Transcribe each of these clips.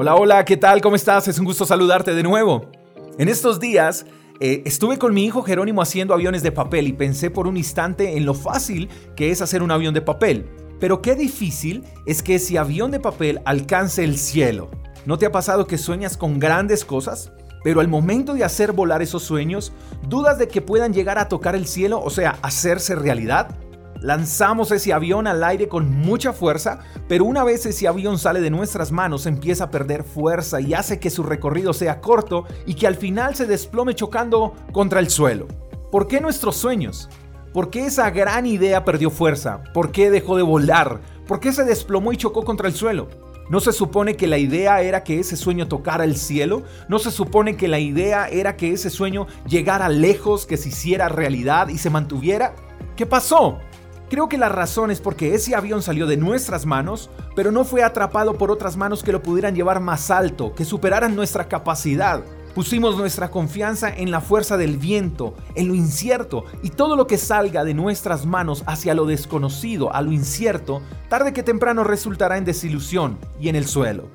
Hola, hola, ¿qué tal? ¿Cómo estás? Es un gusto saludarte de nuevo. En estos días eh, estuve con mi hijo Jerónimo haciendo aviones de papel y pensé por un instante en lo fácil que es hacer un avión de papel. Pero qué difícil es que ese avión de papel alcance el cielo. ¿No te ha pasado que sueñas con grandes cosas? Pero al momento de hacer volar esos sueños, dudas de que puedan llegar a tocar el cielo, o sea, hacerse realidad. Lanzamos ese avión al aire con mucha fuerza, pero una vez ese avión sale de nuestras manos empieza a perder fuerza y hace que su recorrido sea corto y que al final se desplome chocando contra el suelo. ¿Por qué nuestros sueños? ¿Por qué esa gran idea perdió fuerza? ¿Por qué dejó de volar? ¿Por qué se desplomó y chocó contra el suelo? ¿No se supone que la idea era que ese sueño tocara el cielo? ¿No se supone que la idea era que ese sueño llegara lejos, que se hiciera realidad y se mantuviera? ¿Qué pasó? Creo que la razón es porque ese avión salió de nuestras manos, pero no fue atrapado por otras manos que lo pudieran llevar más alto, que superaran nuestra capacidad. Pusimos nuestra confianza en la fuerza del viento, en lo incierto, y todo lo que salga de nuestras manos hacia lo desconocido, a lo incierto, tarde que temprano resultará en desilusión y en el suelo.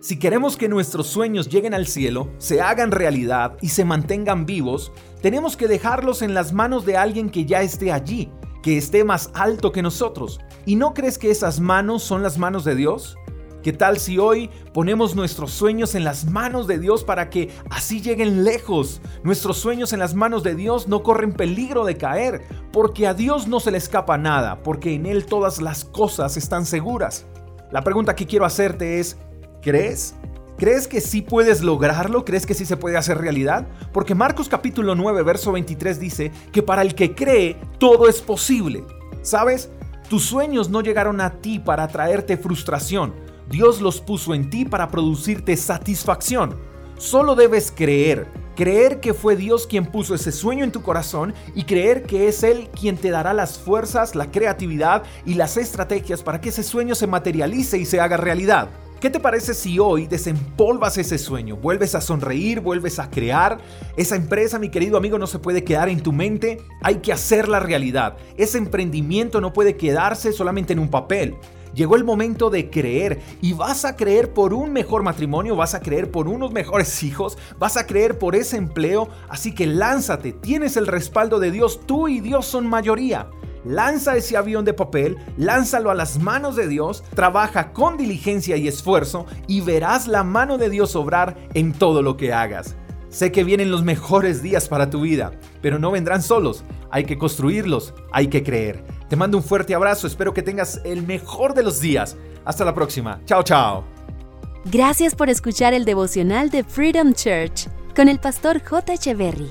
Si queremos que nuestros sueños lleguen al cielo, se hagan realidad y se mantengan vivos, tenemos que dejarlos en las manos de alguien que ya esté allí, que esté más alto que nosotros. ¿Y no crees que esas manos son las manos de Dios? ¿Qué tal si hoy ponemos nuestros sueños en las manos de Dios para que así lleguen lejos? Nuestros sueños en las manos de Dios no corren peligro de caer, porque a Dios no se le escapa nada, porque en Él todas las cosas están seguras. La pregunta que quiero hacerte es, ¿crees? ¿Crees que sí puedes lograrlo? ¿Crees que sí se puede hacer realidad? Porque Marcos capítulo 9, verso 23 dice que para el que cree, todo es posible. ¿Sabes? Tus sueños no llegaron a ti para traerte frustración. Dios los puso en ti para producirte satisfacción. Solo debes creer, creer que fue Dios quien puso ese sueño en tu corazón y creer que es Él quien te dará las fuerzas, la creatividad y las estrategias para que ese sueño se materialice y se haga realidad. ¿Qué te parece si hoy desempolvas ese sueño? Vuelves a sonreír, vuelves a crear. Esa empresa, mi querido amigo, no se puede quedar en tu mente. Hay que hacerla realidad. Ese emprendimiento no puede quedarse solamente en un papel. Llegó el momento de creer y vas a creer por un mejor matrimonio, vas a creer por unos mejores hijos, vas a creer por ese empleo, así que lánzate, tienes el respaldo de Dios, tú y Dios son mayoría. Lanza ese avión de papel, lánzalo a las manos de Dios, trabaja con diligencia y esfuerzo y verás la mano de Dios obrar en todo lo que hagas. Sé que vienen los mejores días para tu vida, pero no vendrán solos. Hay que construirlos, hay que creer. Te mando un fuerte abrazo, espero que tengas el mejor de los días. Hasta la próxima. Chao, chao. Gracias por escuchar el devocional de Freedom Church con el pastor J. Echeverry.